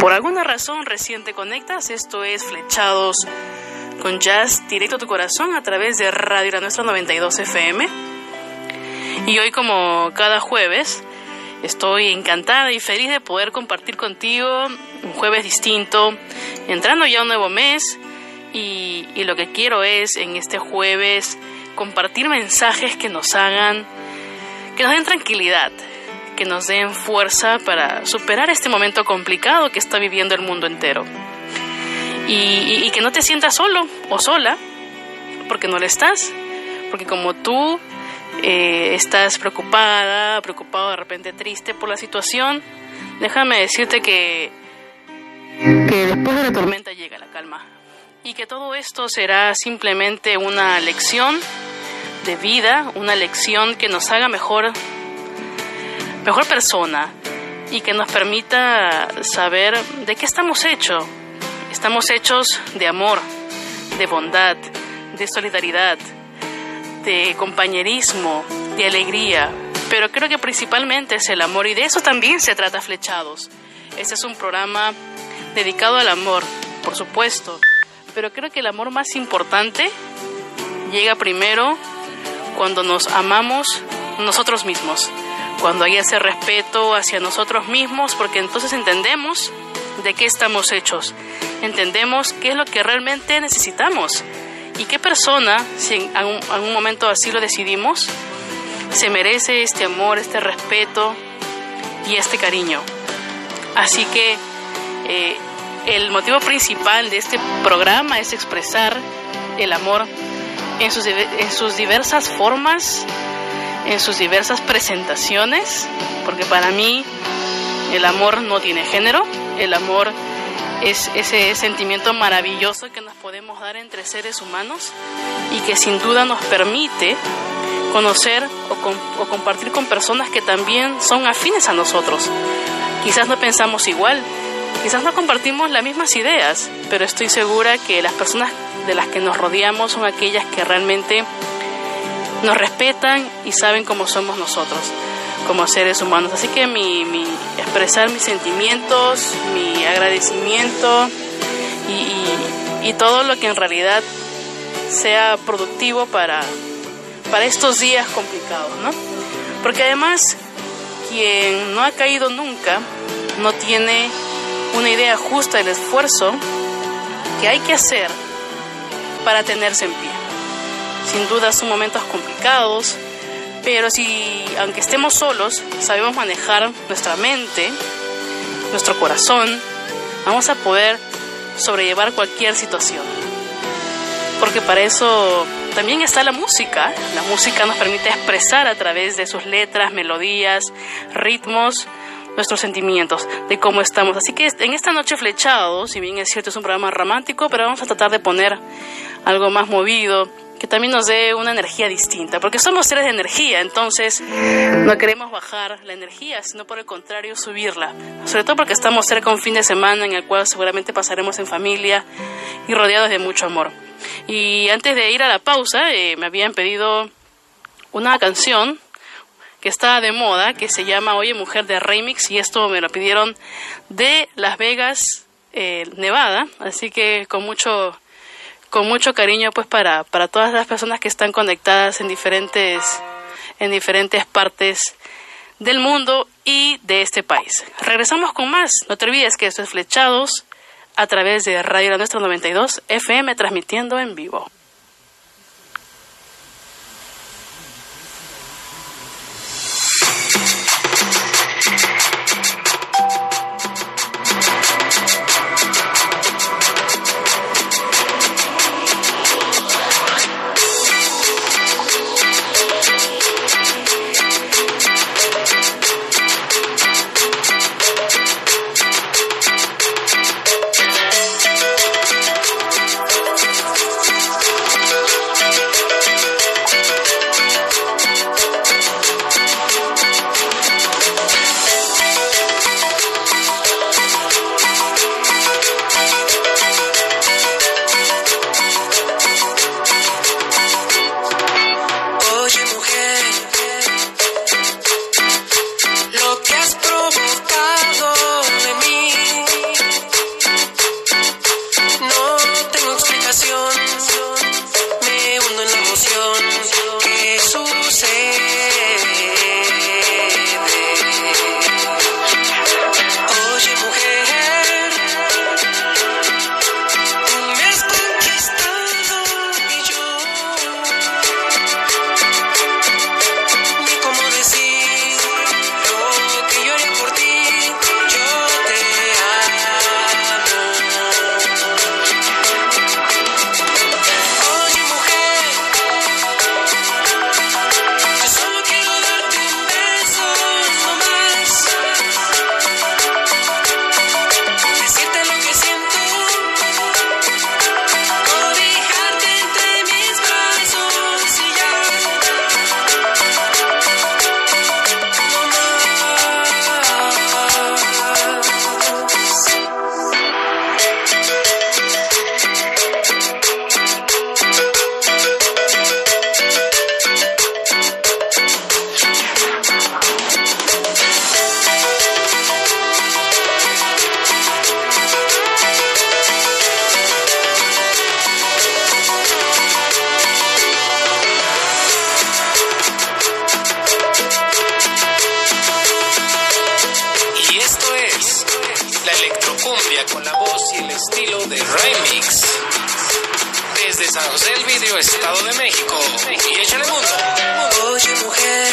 Por alguna razón recién te conectas, esto es Flechados con Jazz directo a tu corazón a través de Radio La Nuestra 92 FM. Y hoy como cada jueves estoy encantada y feliz de poder compartir contigo un jueves distinto, entrando ya un nuevo mes y, y lo que quiero es en este jueves compartir mensajes que nos hagan, que nos den tranquilidad, que nos den fuerza para superar este momento complicado que está viviendo el mundo entero. Y, que no te sientas solo o sola, porque no lo estás, porque como tú eh, estás preocupada, preocupado de repente triste por la situación, déjame decirte que, que después de la tormenta llega la calma y que todo esto será simplemente una lección de vida, una lección que nos haga mejor mejor persona y que nos permita saber de qué estamos hechos. Estamos hechos de amor, de bondad, de solidaridad, de compañerismo, de alegría, pero creo que principalmente es el amor y de eso también se trata Flechados. Este es un programa dedicado al amor, por supuesto, pero creo que el amor más importante llega primero cuando nos amamos nosotros mismos cuando hay ese respeto hacia nosotros mismos, porque entonces entendemos de qué estamos hechos, entendemos qué es lo que realmente necesitamos y qué persona, si en algún, momento así lo decidimos, se merece este amor, este respeto y este cariño. Así que eh, el motivo principal de este programa es expresar el amor en sus, en sus diversas formas en sus diversas presentaciones, porque para mí el amor no tiene género, el amor es ese sentimiento maravilloso que nos podemos dar entre seres humanos y que sin duda nos permite conocer o, compartir con personas que también son afines a nosotros. Quizás no pensamos igual, quizás no compartimos las mismas ideas, pero estoy segura que las personas de las que nos rodeamos son aquellas que realmente nos respetan y saben cómo somos nosotros como seres humanos. Así que mi, expresar mis sentimientos, mi agradecimiento y, y, todo lo que en realidad sea productivo para, para estos días complicados, ¿no? Porque además quien no ha caído nunca no tiene una idea justa del esfuerzo que hay que hacer para tenerse en pie. Sin duda son momentos complicados, pero si, aunque estemos solos, sabemos manejar nuestra mente, nuestro corazón, vamos a poder sobrellevar cualquier situación. Porque para eso también está la música. La música nos permite expresar a través de sus letras, melodías, ritmos, nuestros sentimientos, de cómo estamos. Así que en esta noche flechado, si bien es cierto es un programa romántico, pero vamos a tratar de poner algo más movido, que también nos dé una energía distinta, porque somos seres de energía, entonces no queremos bajar la energía, sino por el contrario subirla, sobre todo porque estamos cerca un fin de semana en el cual seguramente pasaremos en familia y rodeados de mucho amor. Y antes de ir a la pausa, eh, me habían pedido una canción que está de moda, que se llama Oye Mujer de Remix, y esto me lo pidieron de Las Vegas, eh, Nevada, así que con mucho con mucho cariño pues para, para todas las personas que están conectadas en diferentes, en diferentes partes del mundo y de este país. Regresamos con más. No te olvides que esto es Flechados a través de Radio La Nuestra 92 FM transmitiendo en vivo. Desde San José del Video, Estado de México. Y échale mundo. Oye mujer,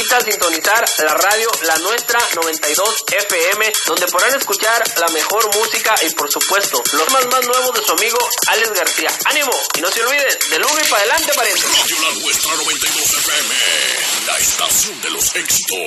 invita a sintonizar la radio La Nuestra 92 FM, donde podrán escuchar la mejor música y por supuesto los temas más nuevos de su amigo Alex García. ¡Ánimo! Y no se olviden, del uno y para adelante, pariente. Radio La Nuestra 92 FM. La estación de los éxitos.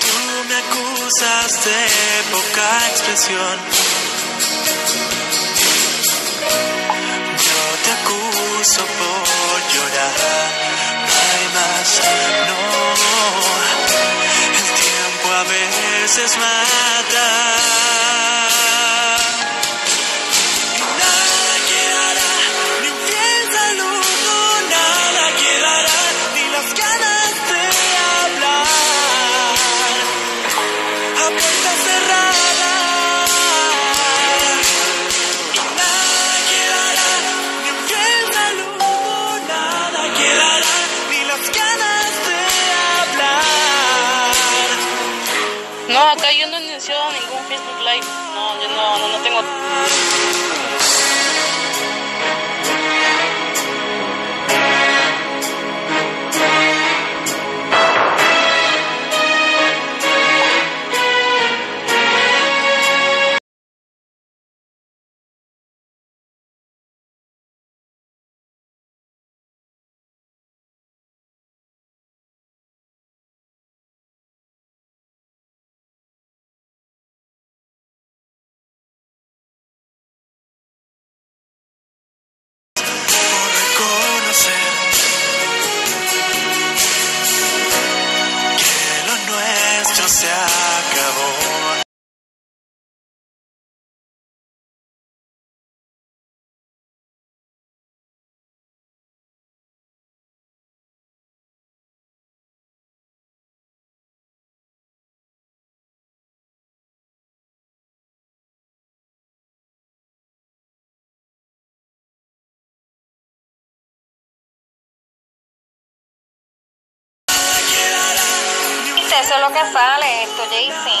Tú me acusas de poca expresión. Yo te acuso por llorar. No hay más, no. El tiempo a veces más. que sale esto, Jaycee.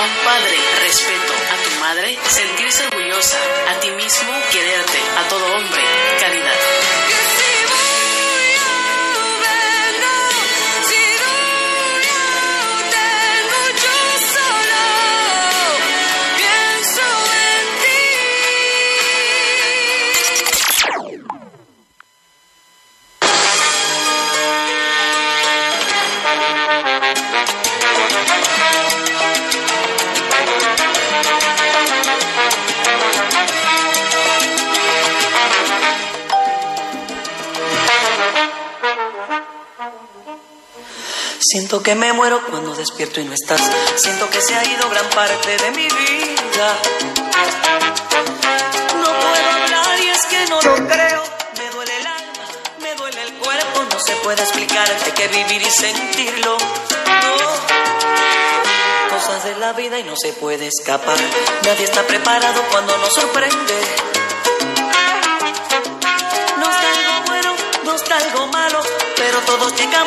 A un padre, respeto. A tu madre, sentirse orgullosa. A ti mismo, quererte. A todo hombre, caridad. Siento que me muero cuando despierto y no estás. Siento que se ha ido gran parte de mi vida. No puedo hablar y es que no lo creo. Me duele el alma, me duele el cuerpo. No se puede explicar, hay que vivir y sentirlo. Cosas de la vida y no se puede escapar. Nadie está preparado cuando nos sorprende.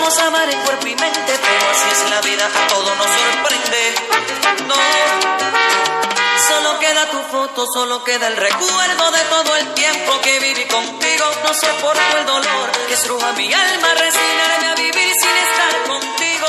A amar en cuerpo y mente, pero así es la vida, solo queda el recuerdo de todo el tiempo que viví contigo. No soporto el dolor que estruja mi alma, resignarme a vivir sin estar contigo.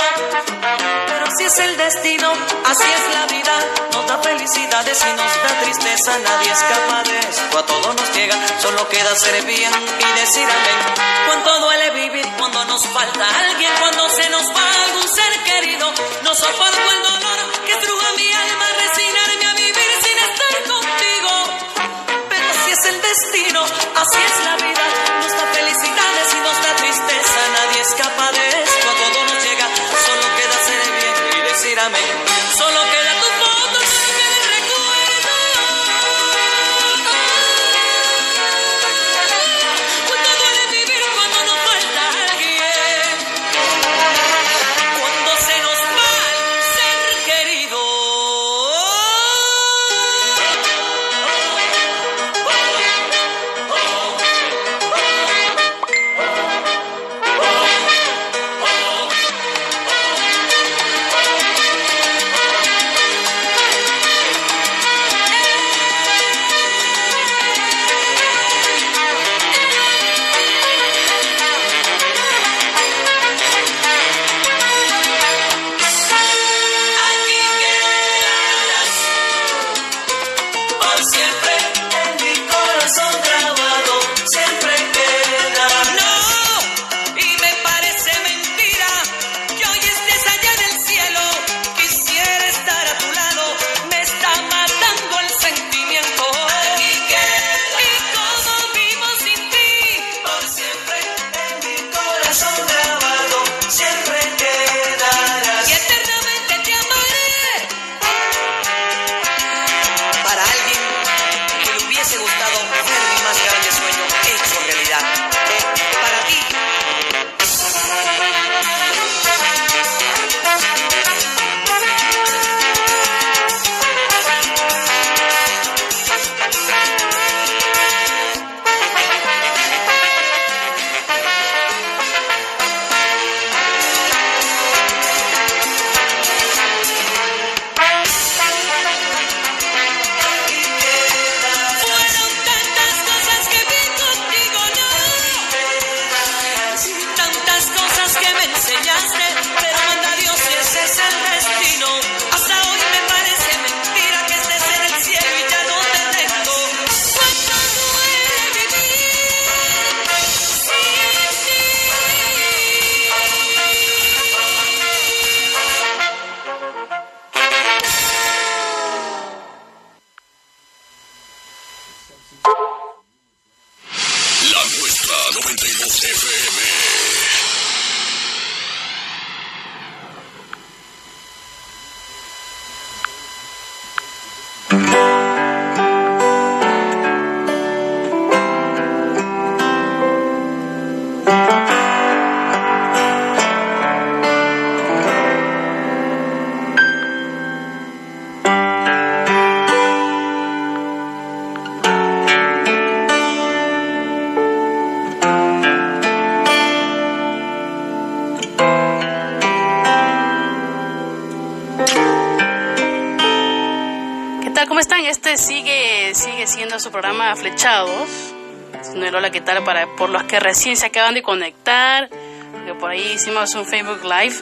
Pero si es el destino, así es la vida. Nos da felicidades y nos da tristeza. Nadie escapa de esto, a todo nos llega. Solo queda ser bien y decir amén. Cuánto duele vivir cuando nos falta alguien, cuando se nos va algún ser querido. No soporto el dolor que estruja mi alma, destino, así es la vida. Tal? ¿Cómo están? Este sigue, sigue siendo su programa Flechados. No hola, ¿qué tal? Para, por los que recién se acaban de conectar. Que por ahí hicimos un Facebook Live.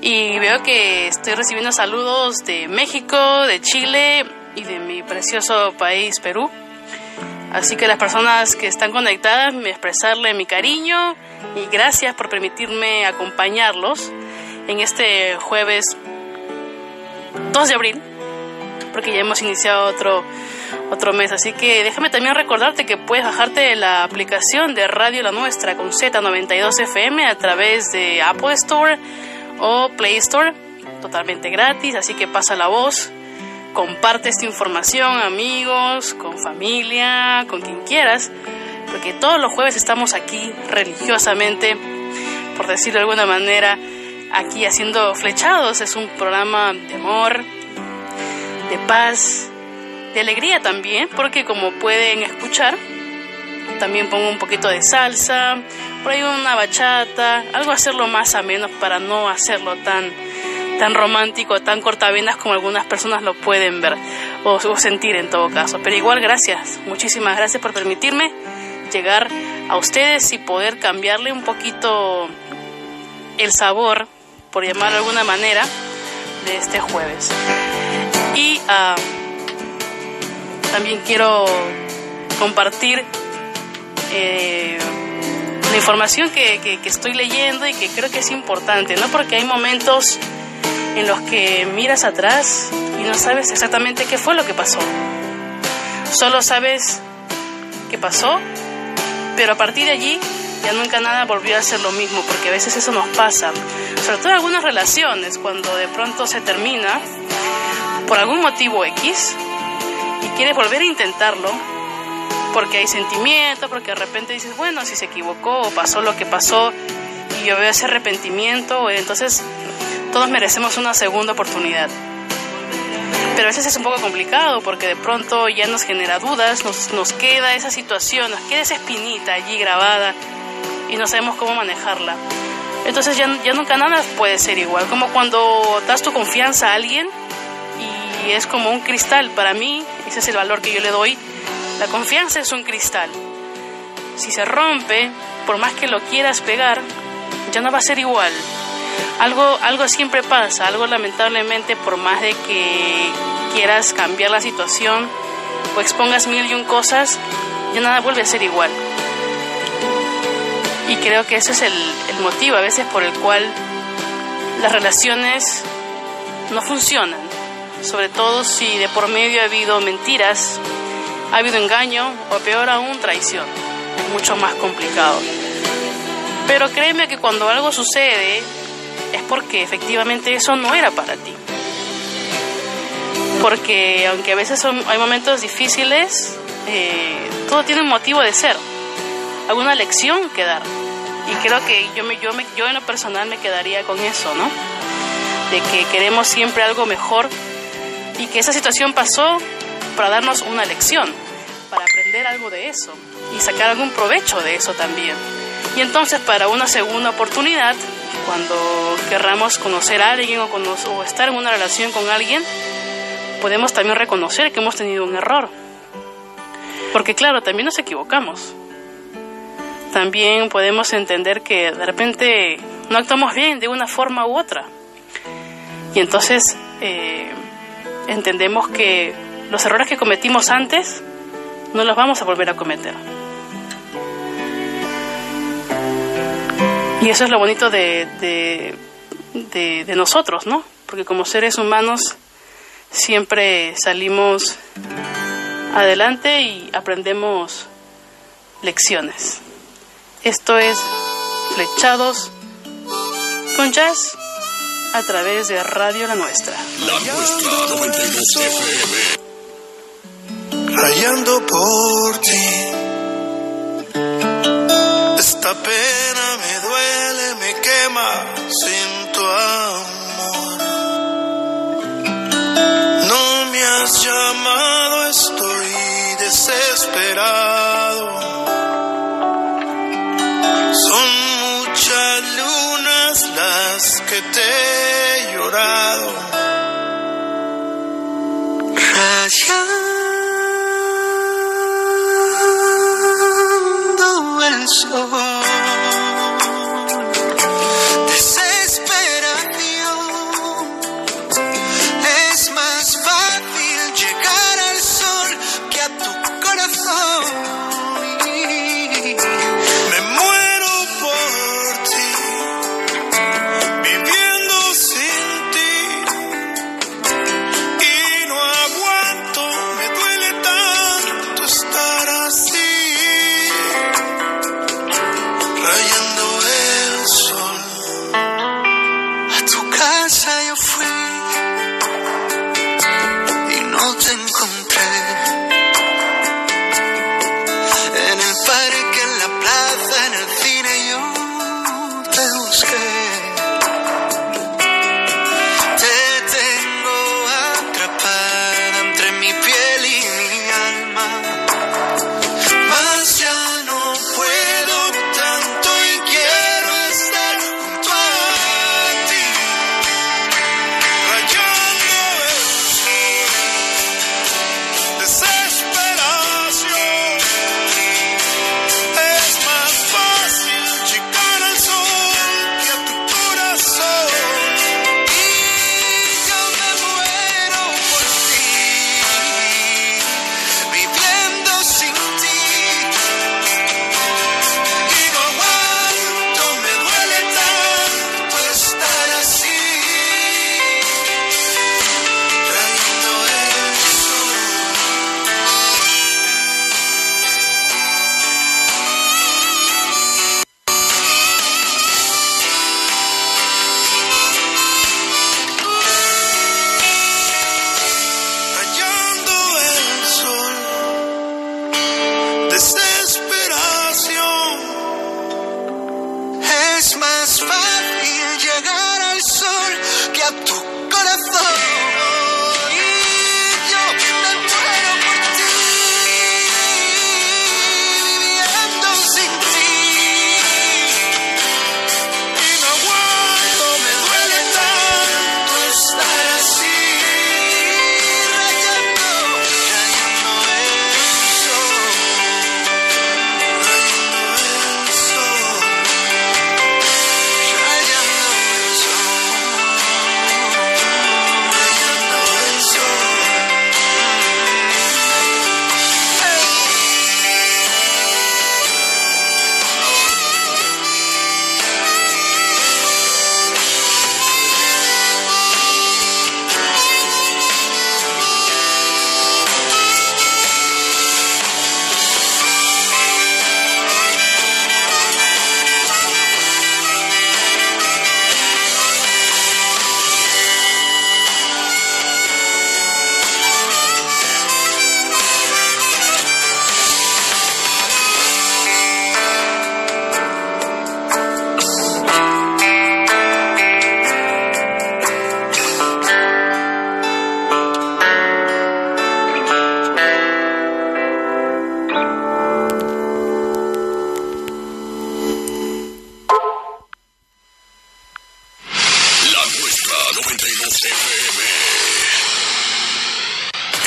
Y veo que estoy recibiendo saludos de México, de Chile y de mi precioso país, Perú. Así que las personas que están conectadas, me expresarle mi cariño y gracias por permitirme acompañarlos en este jueves 2 de abril porque ya hemos iniciado otro, otro mes. Así que déjame también recordarte que puedes bajarte la aplicación de Radio La Nuestra con Z92 FM a través de Apple Store o Play Store, totalmente gratis. Así que pasa la voz, comparte esta información, amigos, con familia, con quien quieras, porque todos los jueves estamos aquí religiosamente, por decirlo de alguna manera, aquí haciendo flechados. Es un programa de amor de paz, de alegría también, porque como pueden escuchar, también pongo un poquito de salsa, por ahí una bachata, algo hacerlo más a menos para no hacerlo tan tan romántico, tan cortavenas como algunas personas lo pueden ver o, o sentir en todo caso. Pero igual gracias, muchísimas gracias por permitirme llegar a ustedes y poder cambiarle un poquito el sabor, por llamarlo de alguna manera, de este jueves. Y también quiero compartir eh, la información que, que- que estoy leyendo y que creo que es importante, ¿no? Porque hay momentos en los que miras atrás y no sabes exactamente qué fue lo que pasó. Solo sabes qué pasó, pero a partir de allí ya nunca nada volvió a ser lo mismo, porque a veces eso nos pasa, sobre todo en algunas relaciones, cuando de pronto se termina por algún motivo X y quieres volver a intentarlo, porque hay sentimiento, porque de repente dices, bueno, si se equivocó o pasó lo que pasó y yo veo ese arrepentimiento, entonces todos merecemos una segunda oportunidad. Pero a veces es un poco complicado porque de pronto ya nos genera dudas, nos, nos queda esa situación, nos queda esa espinita allí grabada y no sabemos cómo manejarla. Entonces ya, ya nunca nada puede ser igual, como cuando das tu confianza a alguien y es como un cristal. Para mí, ese es el valor que yo le doy. La confianza es un cristal. Si se rompe, por más que lo quieras pegar, ya no va a ser igual. Algo, algo siempre pasa, algo lamentablemente, por más de que quieras cambiar la situación o expongas mil y un cosas, ya nada vuelve a ser igual. Y creo que ese es el, motivo a veces por el cual las relaciones no funcionan, sobre todo si de por medio ha habido mentiras, ha habido engaño o peor aún traición. Es mucho más complicado. Pero créeme que cuando algo sucede es porque efectivamente eso no era para ti. Porque aunque a veces hay momentos difíciles, eh, todo tiene un motivo de ser, alguna lección que dar. Y creo que yo, me, yo, me, yo en lo personal me quedaría con eso, ¿no? De que queremos siempre algo mejor y que esa situación pasó para darnos una lección, para aprender algo de eso y sacar algún provecho de eso también. Y entonces para una segunda oportunidad, cuando querramos conocer a alguien o, cono- o estar en una relación con alguien, podemos también reconocer que hemos tenido un error. Porque claro, también nos equivocamos. También podemos entender que de repente no actuamos bien de una forma u otra. Y entonces eh, entendemos que los errores que cometimos antes no los vamos a volver a cometer. Y eso es lo bonito de, de, de- de nosotros, ¿no? Porque como seres humanos siempre salimos adelante y aprendemos lecciones. Esto es Flechados con Jazz a través de Radio La Nuestra. La Nuestra 92 FM. Rayando por ti. Esta pena me duele, me quema sin tu amor. No me has llamado, estoy desesperado. días que te he llorado. Rayado.